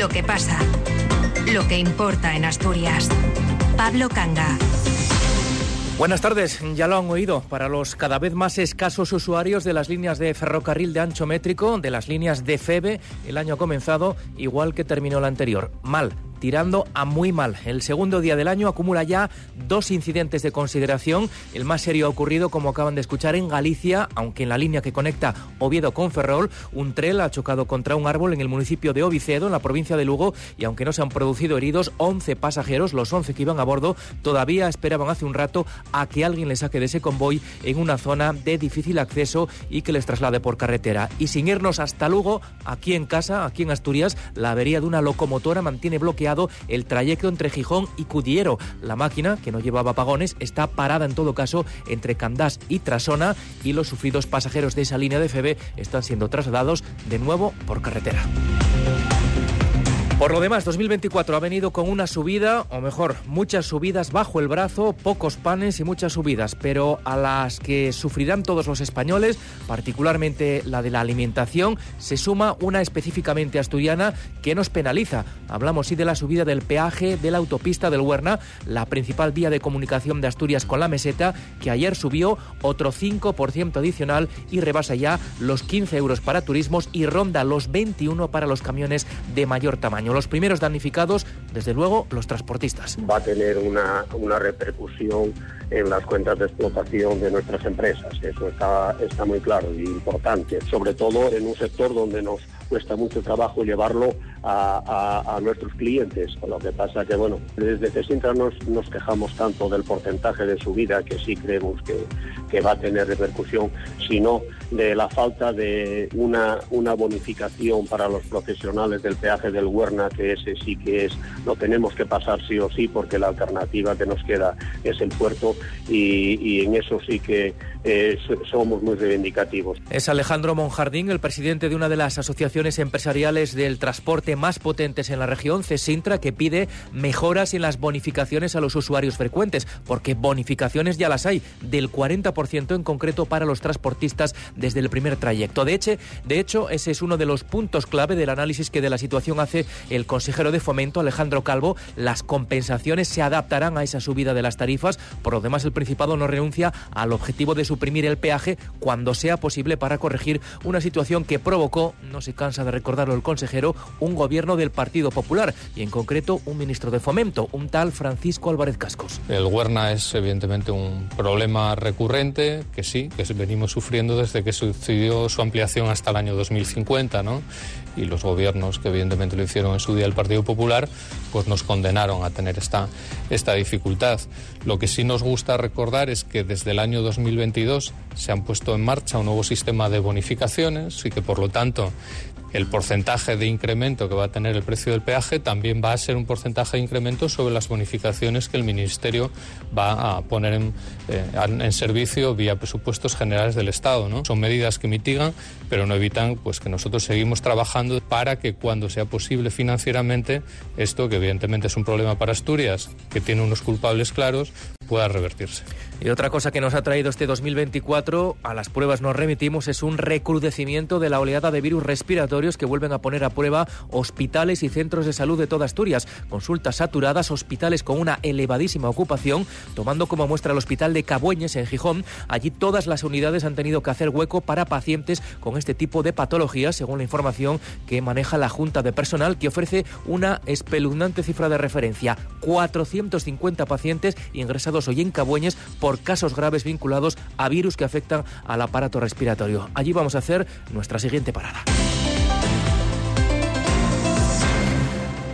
Lo que pasa. Lo que importa en Asturias. Pablo Canga. Buenas tardes, ya lo han oído. Para los cada vez más escasos usuarios de las líneas de ferrocarril de ancho métrico, de las líneas de FEBE, el año ha comenzado igual que terminó el anterior. Mal, tirando a muy mal. El segundo día del año acumula ya dos incidentes de consideración. El más serio ha ocurrido, como acaban de escuchar, en Galicia, aunque en la línea que conecta Oviedo con Ferrol, un tren ha chocado contra un árbol en el municipio de Ovicedo, en la provincia de Lugo, y aunque no se han producido heridos, 11 pasajeros, los 11 que iban a bordo, todavía esperaban hace un rato a que alguien les saque de ese convoy en una zona de difícil acceso y que les traslade por carretera. Y sin irnos hasta Lugo, aquí en casa, aquí en Asturias, la avería de una locomotora mantiene bloqueada el trayecto entre Gijón y Cudiero. La máquina, que no llevaba apagones, está parada en todo caso entre Candás y Trasona y los sufridos pasajeros de esa línea de FB están siendo trasladados de nuevo por carretera. Por lo demás, 2024 ha venido con una subida, o mejor, muchas subidas bajo el brazo, pocos panes y muchas subidas, pero a las que sufrirán todos los españoles, particularmente la de la alimentación, se suma una específicamente asturiana que nos penaliza. Hablamos sí de la subida del peaje de la autopista del Huerna, la principal vía de comunicación de Asturias con la meseta, que ayer subió otro 5% adicional y rebasa ya los 15 euros para turismos y ronda los 21 para los camiones de mayor tamaño. Los primeros damnificados, desde luego, los transportistas. Va a tener una, una repercusión en las cuentas de explotación de nuestras empresas. Eso está, está muy claro y importante, sobre todo en un sector donde nos cuesta mucho trabajo llevarlo a, nuestros clientes. Lo que pasa que, bueno, desde CESINTRA nos, nos quejamos tanto del porcentaje de subida, que sí creemos que, que va a tener repercusión, sino de la falta de una, una bonificación para los profesionales del peaje del Huerna, que ese sí que es, lo tenemos que pasar sí o sí, porque la alternativa que nos queda es el puerto y, en eso sí que eh, somos muy reivindicativos. Es Alejandro Monjardín, el presidente de una de las asociaciones empresariales del transporte más potentes en la región, CESINTRA, que pide mejoras en las bonificaciones a los usuarios frecuentes, porque bonificaciones ya las hay, del 40% en concreto para los transportistas desde el primer trayecto. De hecho, de hecho, ese es uno de los puntos clave del análisis que de la situación hace el consejero de Fomento, Alejandro Calvo. Las compensaciones se adaptarán a esa subida de las tarifas. Por lo demás, el Principado no renuncia al objetivo de suprimir el peaje cuando sea posible para corregir una situación que provocó, no se de recordarlo el consejero, un gobierno del Partido Popular y en concreto un ministro de Fomento, un tal Francisco Álvarez Cascos. El Huerna es evidentemente un problema recurrente que sí, que venimos sufriendo desde que sucedió su ampliación hasta el año 2050, ¿no? y los gobiernos que evidentemente lo hicieron en su día el Partido Popular, pues nos condenaron a tener esta, esta dificultad. Lo que sí nos gusta recordar es que desde el año 2022 se han puesto en marcha un nuevo sistema de bonificaciones y que por lo tanto el porcentaje de incremento que va a tener el precio del peaje también va a ser un porcentaje de incremento sobre las bonificaciones que el Ministerio va a poner en, eh, servicio vía presupuestos generales del Estado. ¿no? Son medidas que mitigan, pero no evitan pues, que nosotros seguimos trabajando para que cuando sea posible financieramente esto, que evidentemente es un problema para Asturias, que tiene unos culpables claros, pueda revertirse. Y otra cosa que nos ha traído este 2024, a las pruebas nos remitimos, es un recrudecimiento de la oleada de virus respiratorios que vuelven a poner a prueba hospitales y centros de salud de toda Asturias. Consultas saturadas, hospitales con una elevadísima ocupación, tomando como muestra el hospital de Cabueñes en Gijón. Allí todas las unidades han tenido que hacer hueco para pacientes con este tipo de patologías, según la información que maneja la Junta de Personal, que ofrece una espeluznante cifra de referencia. 450 pacientes ingresados hoy en Cabueñes por casos graves vinculados a virus que afectan al aparato respiratorio. Allí vamos a hacer nuestra siguiente parada.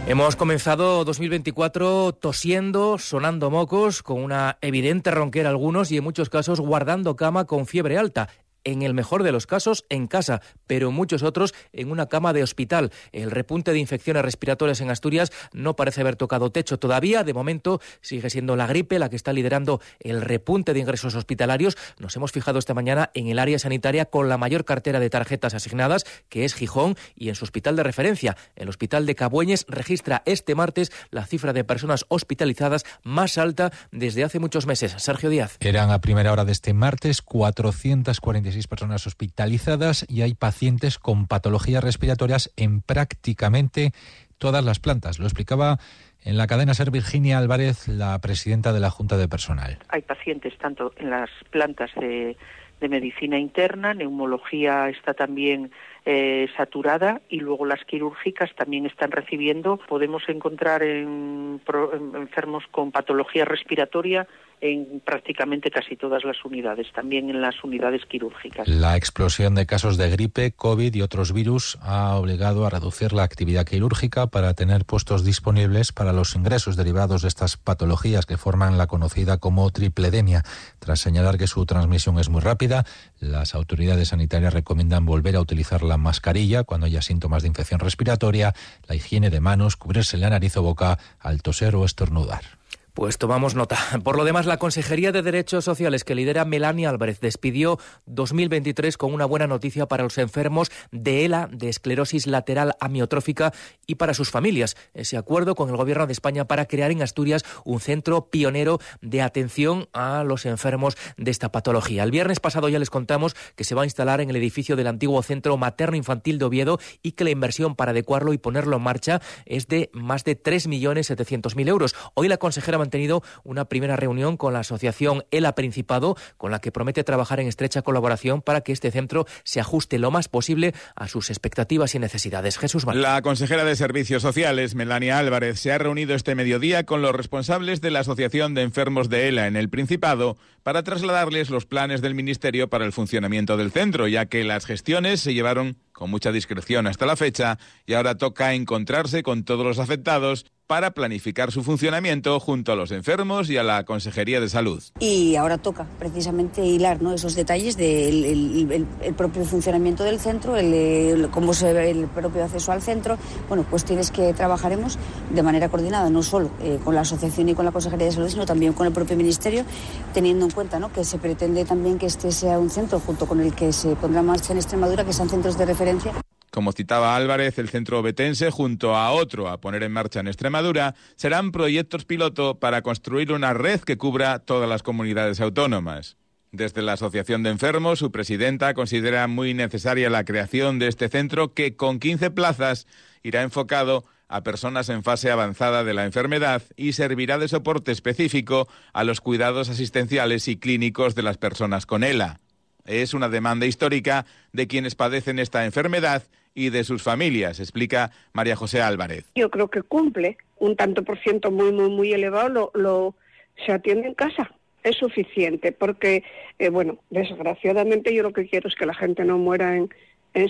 Hemos comenzado 2024 tosiendo, sonando mocos, con una evidente ronquera algunos y en muchos casos guardando cama con fiebre alta en el mejor de los casos en casa, pero muchos otros en una cama de hospital. El repunte de infecciones respiratorias en Asturias no parece haber tocado techo todavía. De momento sigue siendo la gripe la que está liderando el repunte de ingresos hospitalarios. Nos hemos fijado esta mañana en el área sanitaria con la mayor cartera de tarjetas asignadas, que es Gijón, y en su hospital de referencia. El hospital de Cabueñes registra este martes la cifra de personas hospitalizadas más alta desde hace muchos meses. Sergio Díaz. Eran a primera hora de este martes 446 personas hospitalizadas y hay pacientes con patologías respiratorias en prácticamente todas las plantas. Lo explicaba en la cadena Ser Virginia Álvarez, la presidenta de la Junta de Personal. Hay pacientes tanto en las plantas de, de medicina interna, neumología está también eh, saturada y luego las quirúrgicas también están recibiendo. Podemos encontrar en, enfermos con patología respiratoria en prácticamente casi todas las unidades, también en las unidades quirúrgicas. La explosión de casos de gripe, COVID y otros virus ha obligado a reducir la actividad quirúrgica para tener puestos disponibles para los ingresos derivados de estas patologías que forman la conocida como tripledemia. Tras señalar que su transmisión es muy rápida, las autoridades sanitarias recomiendan volver a utilizar la mascarilla cuando haya síntomas de infección respiratoria, la higiene de manos, cubrirse la nariz o boca al toser o estornudar. Pues tomamos nota. Por lo demás, la Consejería de Derechos Sociales que lidera Melania Álvarez despidió 2023 con una buena noticia para los enfermos de ELA, de esclerosis lateral amiotrófica y para sus familias. Ese acuerdo con el Gobierno de España para crear en Asturias un centro pionero de atención a los enfermos de esta patología. El viernes pasado ya les contamos que se va a instalar en el edificio del antiguo Centro Materno Infantil de Oviedo y que la inversión para adecuarlo y ponerlo en marcha es de más de 3.700.000 euros. Hoy la consejera tenido una primera reunión con la asociación ELA Principado, con la que promete trabajar en estrecha colaboración para que este centro se ajuste lo más posible a sus expectativas y necesidades. Jesús La consejera de Servicios Sociales, Melania Álvarez, se ha reunido este mediodía con los responsables de la Asociación de Enfermos de ELA en el Principado para trasladarles los planes del Ministerio para el funcionamiento del centro, ya que las gestiones se llevaron con mucha discreción hasta la fecha y ahora toca encontrarse con todos los afectados para planificar su funcionamiento junto a los enfermos y a la Consejería de Salud. Y ahora toca precisamente hilar ¿no? esos detalles del el, propio funcionamiento del centro, el, cómo se ve el propio acceso al centro. Bueno, tienes que trabajaremos de manera coordinada, no solo eh, con la asociación y con la Consejería de Salud, sino también con el propio Ministerio, teniendo en cuenta ¿no? que se pretende también que este sea un centro junto con el que se pondrá marcha en Extremadura, que sean centros de referencia. Como citaba Álvarez, el centro obetense, junto a otro a poner en marcha en Extremadura, serán proyectos piloto para construir una red que cubra todas las comunidades autónomas. Desde la Asociación de Enfermos, su presidenta considera muy necesaria la creación de este centro que con 15 plazas irá enfocado a personas en fase avanzada de la enfermedad y servirá de soporte específico a los cuidados asistenciales y clínicos de las personas con ELA. Es una demanda histórica de quienes padecen esta enfermedad y de sus familias, explica María José Álvarez. Yo creo que cumple un tanto por ciento muy, muy, muy elevado, lo, lo se atiende en casa. Es suficiente porque, eh, bueno, desgraciadamente yo lo que quiero es que la gente no muera en,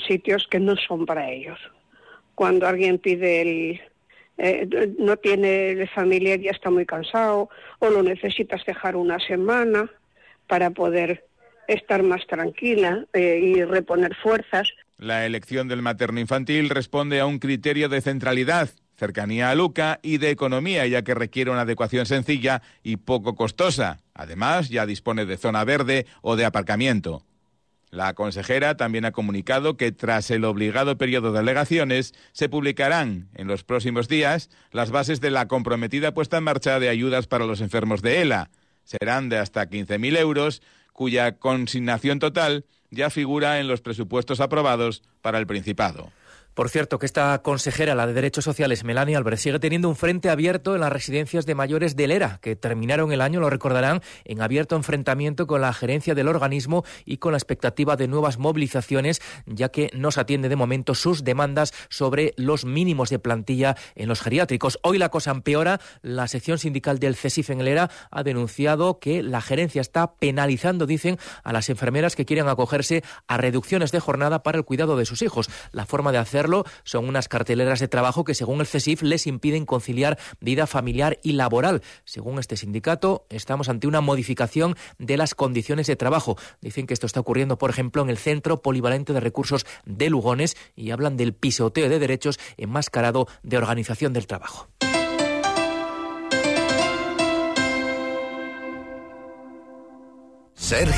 sitios que no son para ellos. Cuando alguien pide el, eh, no tiene familia ya está muy cansado o lo necesitas dejar una semana para poder estar más tranquila eh, y reponer fuerzas. La elección del materno infantil responde a un criterio de centralidad, cercanía a Luca y de economía, ya que requiere una adecuación sencilla y poco costosa. Además, ya dispone de zona verde o de aparcamiento. La consejera también ha comunicado que tras el obligado periodo de alegaciones se publicarán en los próximos días las bases de la comprometida puesta en marcha de ayudas para los enfermos de ELA. Serán de hasta 15.000 euros, cuya consignación total ya figura en los presupuestos aprobados para el Principado. Por cierto, que esta consejera, la de Derechos Sociales, Melania Álvarez, sigue teniendo un frente abierto en las residencias de mayores del ERA, que terminaron el año, lo recordarán, en abierto enfrentamiento con la gerencia del organismo y con la expectativa de nuevas movilizaciones, ya que no se atiende de momento sus demandas sobre los mínimos de plantilla en los geriátricos. Hoy la cosa empeora. La sección sindical del CESIF en el ERA ha denunciado que la gerencia está penalizando, dicen, a las enfermeras que quieren acogerse a reducciones de jornada para el cuidado de sus hijos. La forma de hacer son unas carteleras de trabajo que, según el CESIF, les impiden conciliar vida familiar y laboral. Según este sindicato, estamos ante una modificación de las condiciones de trabajo. Dicen que esto está ocurriendo, por ejemplo, en el Centro Polivalente de Recursos de Lugones y hablan del pisoteo de derechos enmascarado de organización del trabajo. Ser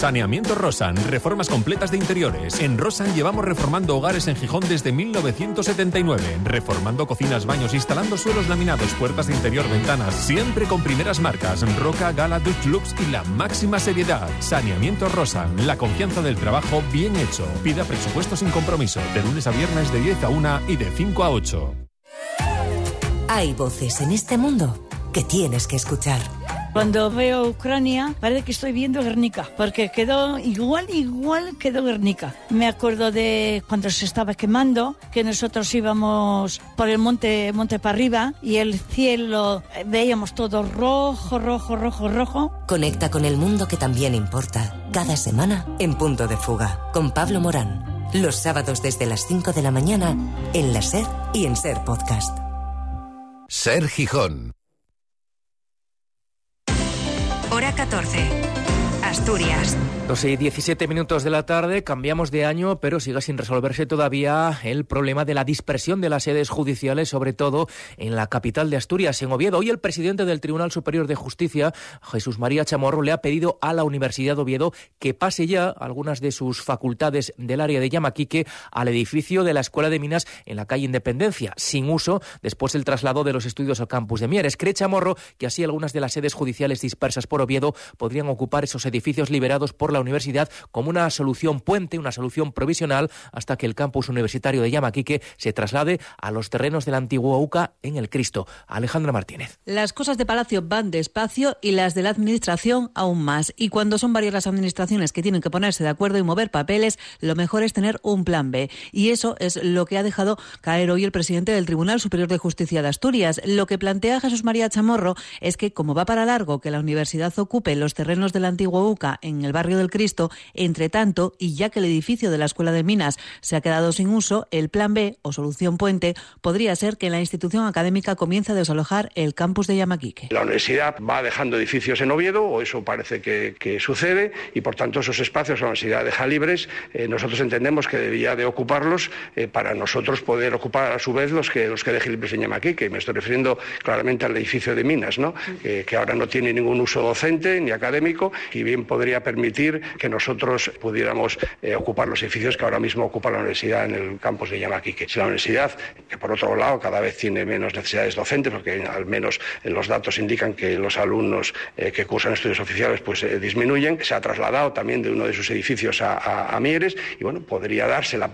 Saneamiento Rosan, reformas completas de interiores. En Rosan llevamos reformando hogares en Gijón desde 1979, reformando cocinas, baños, instalando suelos laminados, puertas de interior, ventanas, siempre con primeras marcas, Roca, Gala, Dutch Lux y la máxima seriedad. Saneamiento Rosan, la confianza del trabajo bien hecho. Pida presupuesto sin compromiso, de lunes a viernes de 10 a 1 y de 5 a 8. Hay voces en este mundo que tienes que escuchar. Cuando veo Ucrania, parece que estoy viendo Guernica, porque quedó igual, igual quedó Guernica. Me acuerdo de cuando se estaba quemando, que nosotros íbamos por el monte, monte para arriba y el cielo eh, veíamos todo rojo, rojo, rojo, rojo. Conecta con el mundo que también importa, cada semana en Punto de Fuga, con Pablo Morán. Los sábados desde las 5 de la mañana en la SER y en SER Podcast. Ser Gijón. 14. Asturias. 12 y 17 minutos de la tarde, cambiamos de año, pero sigue sin resolverse todavía el problema de la dispersión de las sedes judiciales, sobre todo en la capital de Asturias, en Oviedo. Hoy el presidente del Tribunal Superior de Justicia, Jesús María Chamorro, le ha pedido a la Universidad de Oviedo que pase ya algunas de sus facultades del área de Yamaquique al edificio de la Escuela de Minas en la calle Independencia, sin uso después del traslado de los estudios al campus de Mieres. Cree Chamorro que así algunas de las sedes judiciales dispersas por Oviedo podrían ocupar esos edificios edificios liberados por la universidad como una solución puente, una solución provisional, hasta que el campus universitario de Yamaquique se traslade a los terrenos del antiguo UCA en el Cristo. Alejandra Martínez. Las cosas de Palacio van despacio y las de la Administración aún más. Y cuando son varias las administraciones que tienen que ponerse de acuerdo y mover papeles, lo mejor es tener un plan B. Y eso es lo que ha dejado caer hoy el presidente del Tribunal Superior de Justicia de Asturias. Lo que plantea Jesús María Chamorro es que, como va para largo que la universidad ocupe los terrenos del en el barrio del Cristo. Entre tanto, y ya que el edificio de la Escuela de Minas se ha quedado sin uso, el plan B o solución puente podría ser que la institución académica comience a desalojar el campus de Yamaquique. La universidad va dejando edificios en Oviedo, o eso parece que, sucede, y por tanto esos espacios la universidad deja libres. Eh, nosotros entendemos que debía de ocuparlos eh, para nosotros poder ocupar a su vez los que, los que deje libres en Yamaquique. Me estoy refiriendo claramente al edificio de Minas, ¿no? Eh, que ahora no tiene ningún uso docente ni académico y bien podría permitir que nosotros pudiéramos eh, ocupar los edificios que ahora mismo ocupa la universidad en el campus de Yamaquique. Si la universidad, que por otro lado cada vez tiene menos necesidades docentes, porque al menos los datos indican que los alumnos eh, que cursan estudios oficiales pues eh, disminuyen, se ha trasladado también de uno de sus edificios a, Mieres y bueno, podría darse la,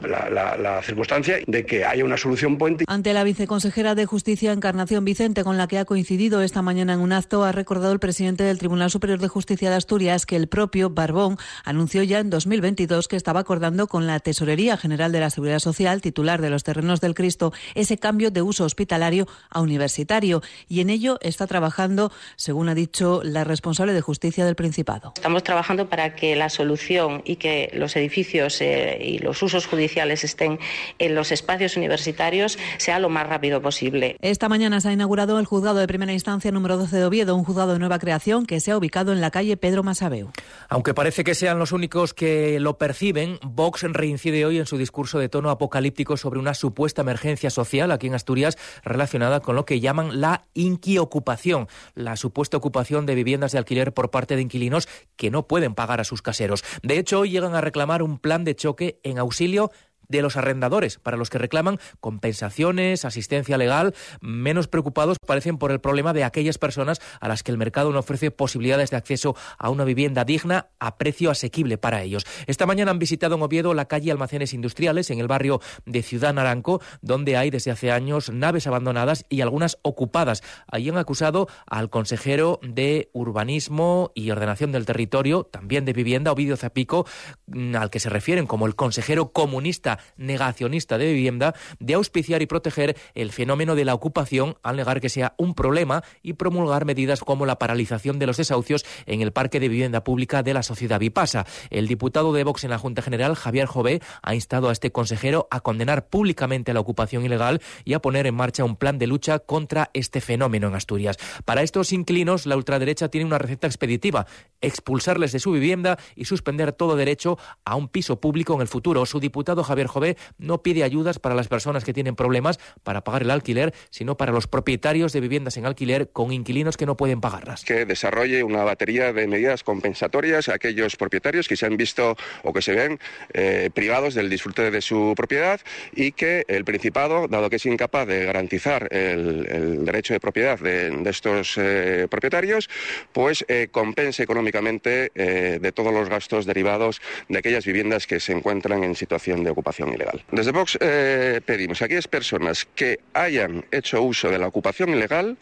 la circunstancia de que haya una solución puente. Ante la viceconsejera de Justicia Encarnación Vicente, con la que ha coincidido esta mañana en un acto, ha recordado el presidente del Tribunal Superior de Justicia de Asturias que el propio Barbón anunció ya en 2022 que estaba acordando con la Tesorería General de la Seguridad Social, titular de los terrenos del Cristo, ese cambio de uso hospitalario a universitario. Y en ello está trabajando, según ha dicho la responsable de justicia del Principado. Estamos trabajando para que la solución y que los edificios eh, y los usos judiciales estén en los espacios universitarios sea lo más rápido posible. Esta mañana se ha inaugurado el juzgado de primera instancia número 12 de Oviedo, un juzgado de nueva creación que se ha ubicado en la calle Pedro Masabeu. Aunque parece que sean los únicos que lo perciben, Vox reincide hoy en su discurso de tono apocalíptico sobre una supuesta emergencia social aquí en Asturias relacionada con lo que llaman la inquiocupación, la supuesta ocupación de viviendas de alquiler por parte de inquilinos que no pueden pagar a sus caseros. De hecho, hoy llegan a reclamar un plan de choque en auxilio de los arrendadores, para los que reclaman compensaciones, asistencia legal, menos preocupados parecen por el problema de aquellas personas a las que el mercado no ofrece posibilidades de acceso a una vivienda digna a precio asequible para ellos. Esta mañana han visitado en Oviedo la calle Almacenes Industriales, en el barrio de Ciudad Naranco, donde hay desde hace años naves abandonadas y algunas ocupadas. Allí han acusado al consejero de Urbanismo y Ordenación del Territorio, también de Vivienda, Ovidio Zapico, mm, al que se refieren como el consejero comunista negacionista de vivienda de auspiciar y proteger el fenómeno de la ocupación al negar que sea un problema y promulgar medidas como la paralización de los desahucios en el parque de vivienda pública de la sociedad Vipasa. El diputado de Vox en la Junta General, Javier Jové, ha instado a este consejero a condenar públicamente la ocupación ilegal y a poner en marcha un plan de lucha contra este fenómeno en Asturias. Para estos inquilinos, la ultraderecha tiene una receta expeditiva, expulsarles de su vivienda y suspender todo derecho a un piso público en el futuro. Su diputado Javier No pide ayudas para las personas que tienen problemas para pagar el alquiler, sino para los propietarios de viviendas en alquiler con inquilinos que no pueden pagarlas. Que desarrolle una batería de medidas compensatorias a aquellos propietarios que se han visto o que se ven eh, privados del disfrute de su propiedad y que el Principado, dado que es incapaz de garantizar el, derecho de propiedad de, estos eh, propietarios, pues eh, compense económicamente de todos los gastos derivados de aquellas viviendas que se encuentran en situación de ocupación Desde Vox pedimos a aquellas personas que hayan hecho uso de la ocupación ilegal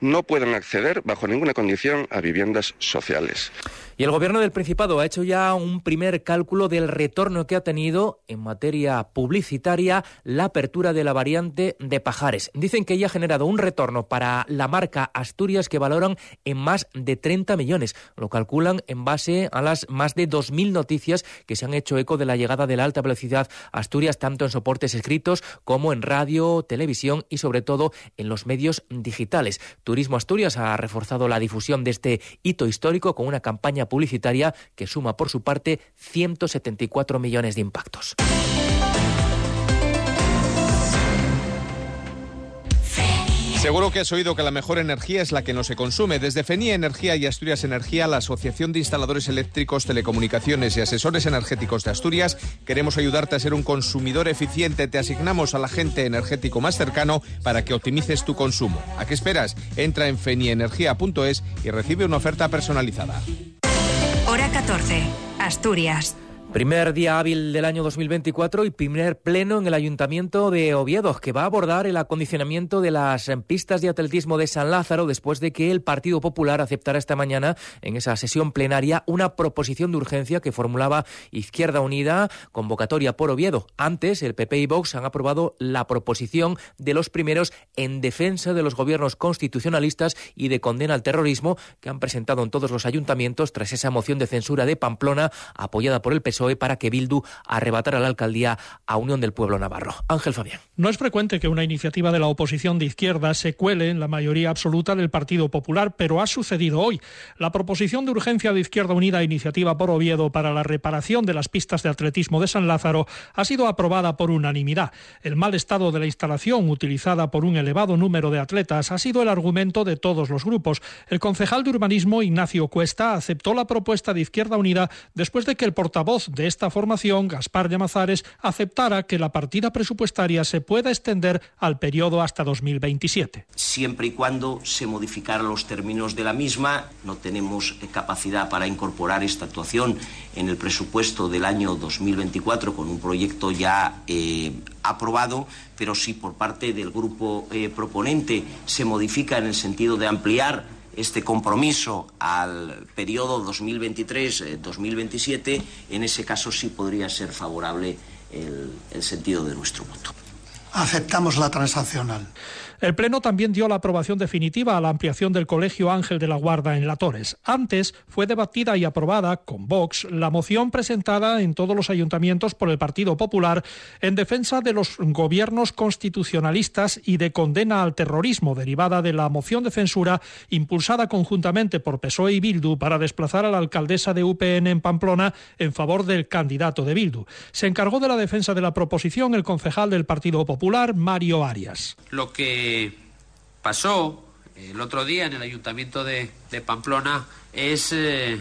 no pueden acceder bajo ninguna condición a viviendas sociales. Y el Gobierno del Principado ha hecho ya un primer cálculo del retorno que ha tenido en materia publicitaria la apertura de la variante de Pajares. Dicen que ya ha generado un retorno para la marca Asturias que valoran en más de 30 millones. Lo calculan en base a las más de 2.000 noticias que se han hecho eco de la llegada de la alta velocidad Asturias, tanto en soportes escritos como en radio, televisión y sobre todo en los medios digitales. Turismo Asturias ha reforzado la difusión de este hito histórico con una campaña publicitaria que suma por su parte 174 millones de impactos. Seguro que has oído que la mejor energía es la que no se consume. Desde FENIA Energía y Asturias Energía, la Asociación de Instaladores Eléctricos, Telecomunicaciones y Asesores Energéticos de Asturias, queremos ayudarte a ser un consumidor eficiente. Te asignamos al agente energético más cercano para que optimices tu consumo. ¿A qué esperas? Entra en feniaenergia.es y recibe una oferta personalizada. Hora 14. Asturias. Primer día hábil del año 2024 y primer pleno en el Ayuntamiento de Oviedo, que va a abordar el acondicionamiento de las pistas de atletismo de San Lázaro después de que el Partido Popular aceptara esta mañana en esa sesión plenaria una proposición de urgencia que formulaba Izquierda Unida, convocatoria por Oviedo. Antes, el PP y Vox han aprobado la proposición de los primeros en defensa de los gobiernos constitucionalistas y de condena al terrorismo que han presentado en todos los ayuntamientos tras esa moción de censura de Pamplona apoyada por el PSOE para que Bildu arrebatara la alcaldía a Unión del Pueblo Navarro. Ángel Fabián. No es frecuente que una iniciativa de la oposición de izquierda se cuele en la mayoría absoluta del Partido Popular, pero ha sucedido hoy. La proposición de urgencia de Izquierda Unida Iniciativa por Oviedo para la reparación de las pistas de atletismo de San Lázaro ha sido aprobada por unanimidad. El mal estado de la instalación utilizada por un elevado número de atletas ha sido el argumento de todos los grupos. El concejal de urbanismo Ignacio Cuesta aceptó la propuesta de Izquierda Unida después de que el portavoz de esta formación, Gaspar Llamazares, aceptara que la partida presupuestaria se pueda extender al periodo hasta 2027. Siempre y cuando se modificaran los términos de la misma, no tenemos eh, capacidad para incorporar esta actuación en el presupuesto del año 2024 con un proyecto ya eh, aprobado, pero si por parte del grupo eh, proponente se modifica en el sentido de ampliar este compromiso al periodo 2023-2027, en ese caso sí podría ser favorable el, el sentido de nuestro voto. Aceptamos la transaccional. El Pleno también dio la aprobación definitiva a la ampliación del Colegio Ángel de la Guarda en La Torres. Antes fue debatida y aprobada con Vox la moción presentada en todos los ayuntamientos por el Partido Popular en defensa de los gobiernos constitucionalistas y de condena al terrorismo derivada de la moción de censura impulsada conjuntamente por PSOE y Bildu para desplazar a la alcaldesa de UPN en Pamplona en favor del candidato de Bildu. Se encargó de la defensa de la proposición el concejal del Partido Popular, Mario Arias. Lo que pasó el otro día en el ayuntamiento de, Pamplona es eh,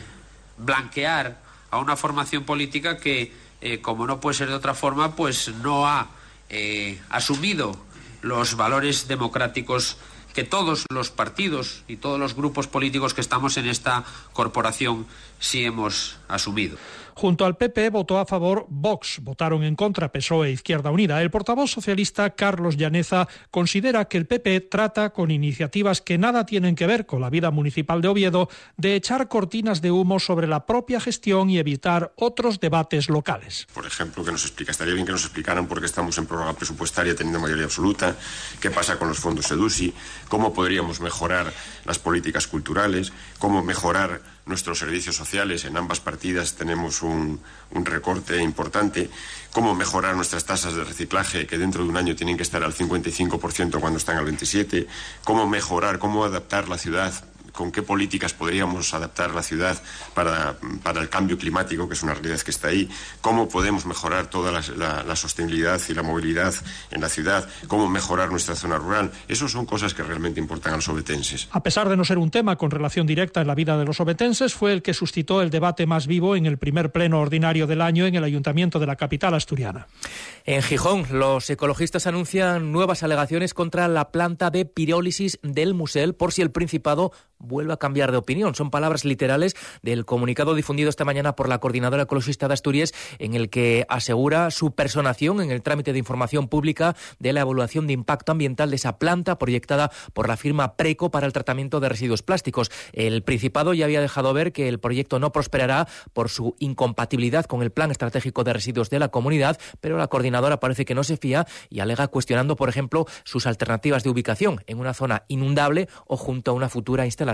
blanquear a una formación política que, eh, como no puede ser de otra forma, pues no ha eh, asumido los valores democráticos que todos los partidos y todos los grupos políticos que estamos en esta corporación sí hemos asumido. Junto al PP votó a favor Vox, votaron en contra PSOE e Izquierda Unida. El portavoz socialista Carlos Llaneza considera que el PP trata con iniciativas que nada tienen que ver con la vida municipal de Oviedo de echar cortinas de humo sobre la propia gestión y evitar otros debates locales. Por ejemplo, que nos explica, bien que nos explicaran por qué estamos en prórroga presupuestaria teniendo mayoría absoluta, qué pasa con los fondos EDUSI, cómo podríamos mejorar las políticas culturales, cómo mejorar nuestros servicios sociales. En ambas partidas tenemos un, recorte importante. Cómo mejorar nuestras tasas de reciclaje, que dentro de un año tienen que estar al 55% cuando están al 27%. Cómo mejorar, cómo adaptar la ciudad con qué políticas podríamos adaptar la ciudad para, para, el cambio climático, que es una realidad que está ahí, cómo podemos mejorar toda la, la, sostenibilidad y la movilidad en la ciudad, cómo mejorar nuestra zona rural. Esas son cosas que realmente importan a los obetenses. A pesar de no ser un tema con relación directa en la vida de los obetenses, fue el que suscitó el debate más vivo en el primer pleno ordinario del año en el Ayuntamiento de la capital asturiana. En Gijón, los ecologistas anuncian nuevas alegaciones contra la planta de pirólisis del Musel por si el Principado vuelve a cambiar de opinión. Son palabras literales del comunicado difundido esta mañana por la Coordinadora Ecologista de Asturias, en el que asegura su personación en el trámite de información pública de la evaluación de impacto ambiental de esa planta proyectada por la firma Preco para el tratamiento de residuos plásticos. El Principado ya había dejado ver que el proyecto no prosperará por su incompatibilidad con el Plan Estratégico de Residuos de la comunidad, pero la coordinadora parece que no se fía y alega cuestionando, por ejemplo, sus alternativas de ubicación en una zona inundable o junto a una futura instalación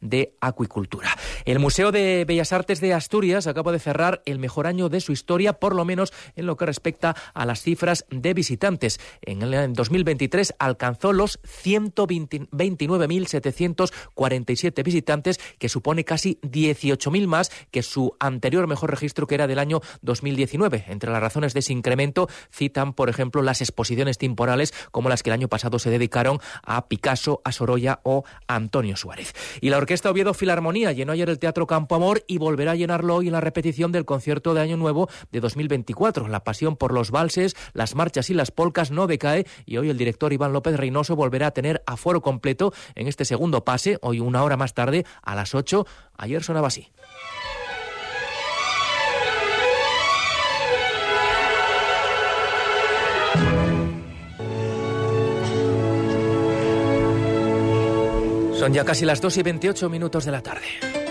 de acuicultura. El Museo de Bellas Artes de Asturias acaba de cerrar el mejor año de su historia, por lo menos en lo que respecta a las cifras de visitantes. En el 2023 alcanzó los 129.747 visitantes, que supone casi 18.000 más que su anterior mejor registro, que era del año 2019. Entre las razones de ese incremento citan, por ejemplo, las exposiciones temporales como las que el año pasado se dedicaron a Picasso, a Sorolla o a Antonio Suárez. Y la Orquesta Oviedo Filarmonía llenó ayer el Teatro Campo Amor y volverá a llenarlo hoy en la repetición del concierto de Año Nuevo de 2024. La pasión por los valses, las marchas y las polcas no decae y hoy el director Iván López Reynoso volverá a tener aforo completo en este segundo pase, hoy una hora más tarde, a las 8. Ayer sonaba así. Son ya casi las 2 y 28 minutos de la tarde.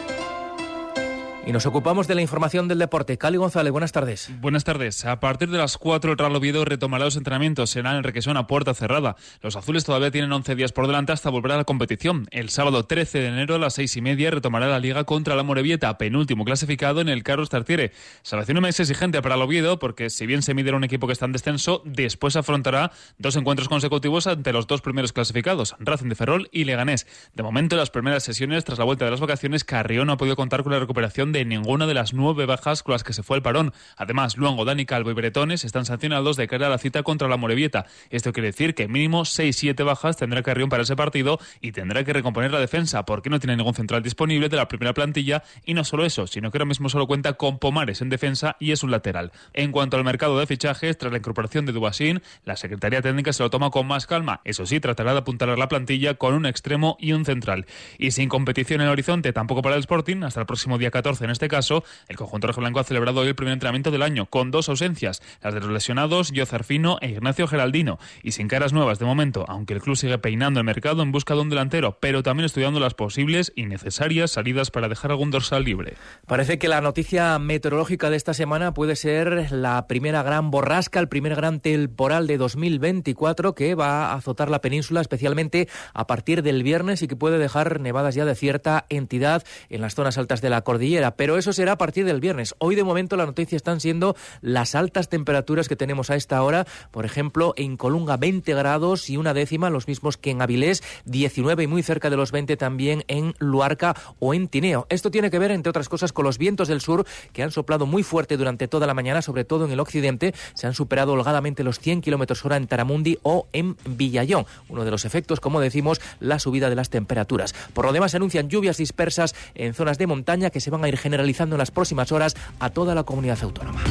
Y nos ocupamos de la información del deporte. Cali González, buenas tardes. Buenas tardes. A partir de las 4 el Real Oviedo retomará los entrenamientos. Será en Requesón a puerta cerrada. Los azules todavía tienen 11 días por delante hasta volver a la competición. El sábado 13 de enero a las 6 y media retomará la liga contra la Morevieta, penúltimo clasificado en el Carlos Tartiere. Salvación más exigente para el Oviedo porque si bien se mide un equipo que está en descenso, después afrontará dos encuentros consecutivos ante los dos primeros clasificados, Racing de Ferrol y Leganés. De momento, en las primeras sesiones tras la vuelta de las vacaciones, Carrión no ha podido contar con la recuperación de ninguna de las nueve bajas con las que se fue el parón. Además, Luango, Dani Calvo y Bretones están sancionados de cara a la cita contra la Morevieta. Esto quiere decir que mínimo 6-7 bajas tendrá Carrión para ese partido y tendrá que recomponer la defensa porque no tiene ningún central disponible de la primera plantilla y no solo eso, sino que ahora mismo solo cuenta con Pomares en defensa y es un lateral. En cuanto al mercado de fichajes, tras la incorporación de Dubasín, la Secretaría Técnica se lo toma con más calma. Eso sí, tratará de apuntalar la plantilla con un extremo y un central. Y sin competición en el horizonte, tampoco para el Sporting, hasta el próximo día 14 en este caso, el conjunto rojiblanco ha celebrado hoy el primer entrenamiento del año, con dos ausencias, las de los lesionados Fino e Ignacio Geraldino, y sin caras nuevas de momento, aunque el club sigue peinando el mercado en busca de un delantero, pero también estudiando las posibles y necesarias salidas para dejar algún dorsal libre. Parece que la noticia meteorológica de esta semana puede ser la primera gran borrasca, el primer gran temporal de 2024 que va a azotar la península, especialmente a partir del viernes y que puede dejar nevadas ya de cierta entidad en las zonas altas de la cordillera. Pero eso será a partir del viernes. Hoy de momento la noticia están siendo las altas temperaturas que tenemos a esta hora. Por ejemplo, en Colunga 20 grados y una décima, los mismos que en Avilés, 19 y muy cerca de los 20 también en Luarca o en Tineo. Esto tiene que ver, entre otras cosas, con los vientos del sur que han soplado muy fuerte durante toda la mañana, sobre todo en el occidente. Se han superado holgadamente los 100 kilómetros hora en Taramundi o en Villayón. Uno de los efectos, como decimos, la subida de las temperaturas. Por lo demás, se anuncian lluvias dispersas en zonas de montaña que se van a ir generalizando en las próximas horas a toda la comunidad autónoma.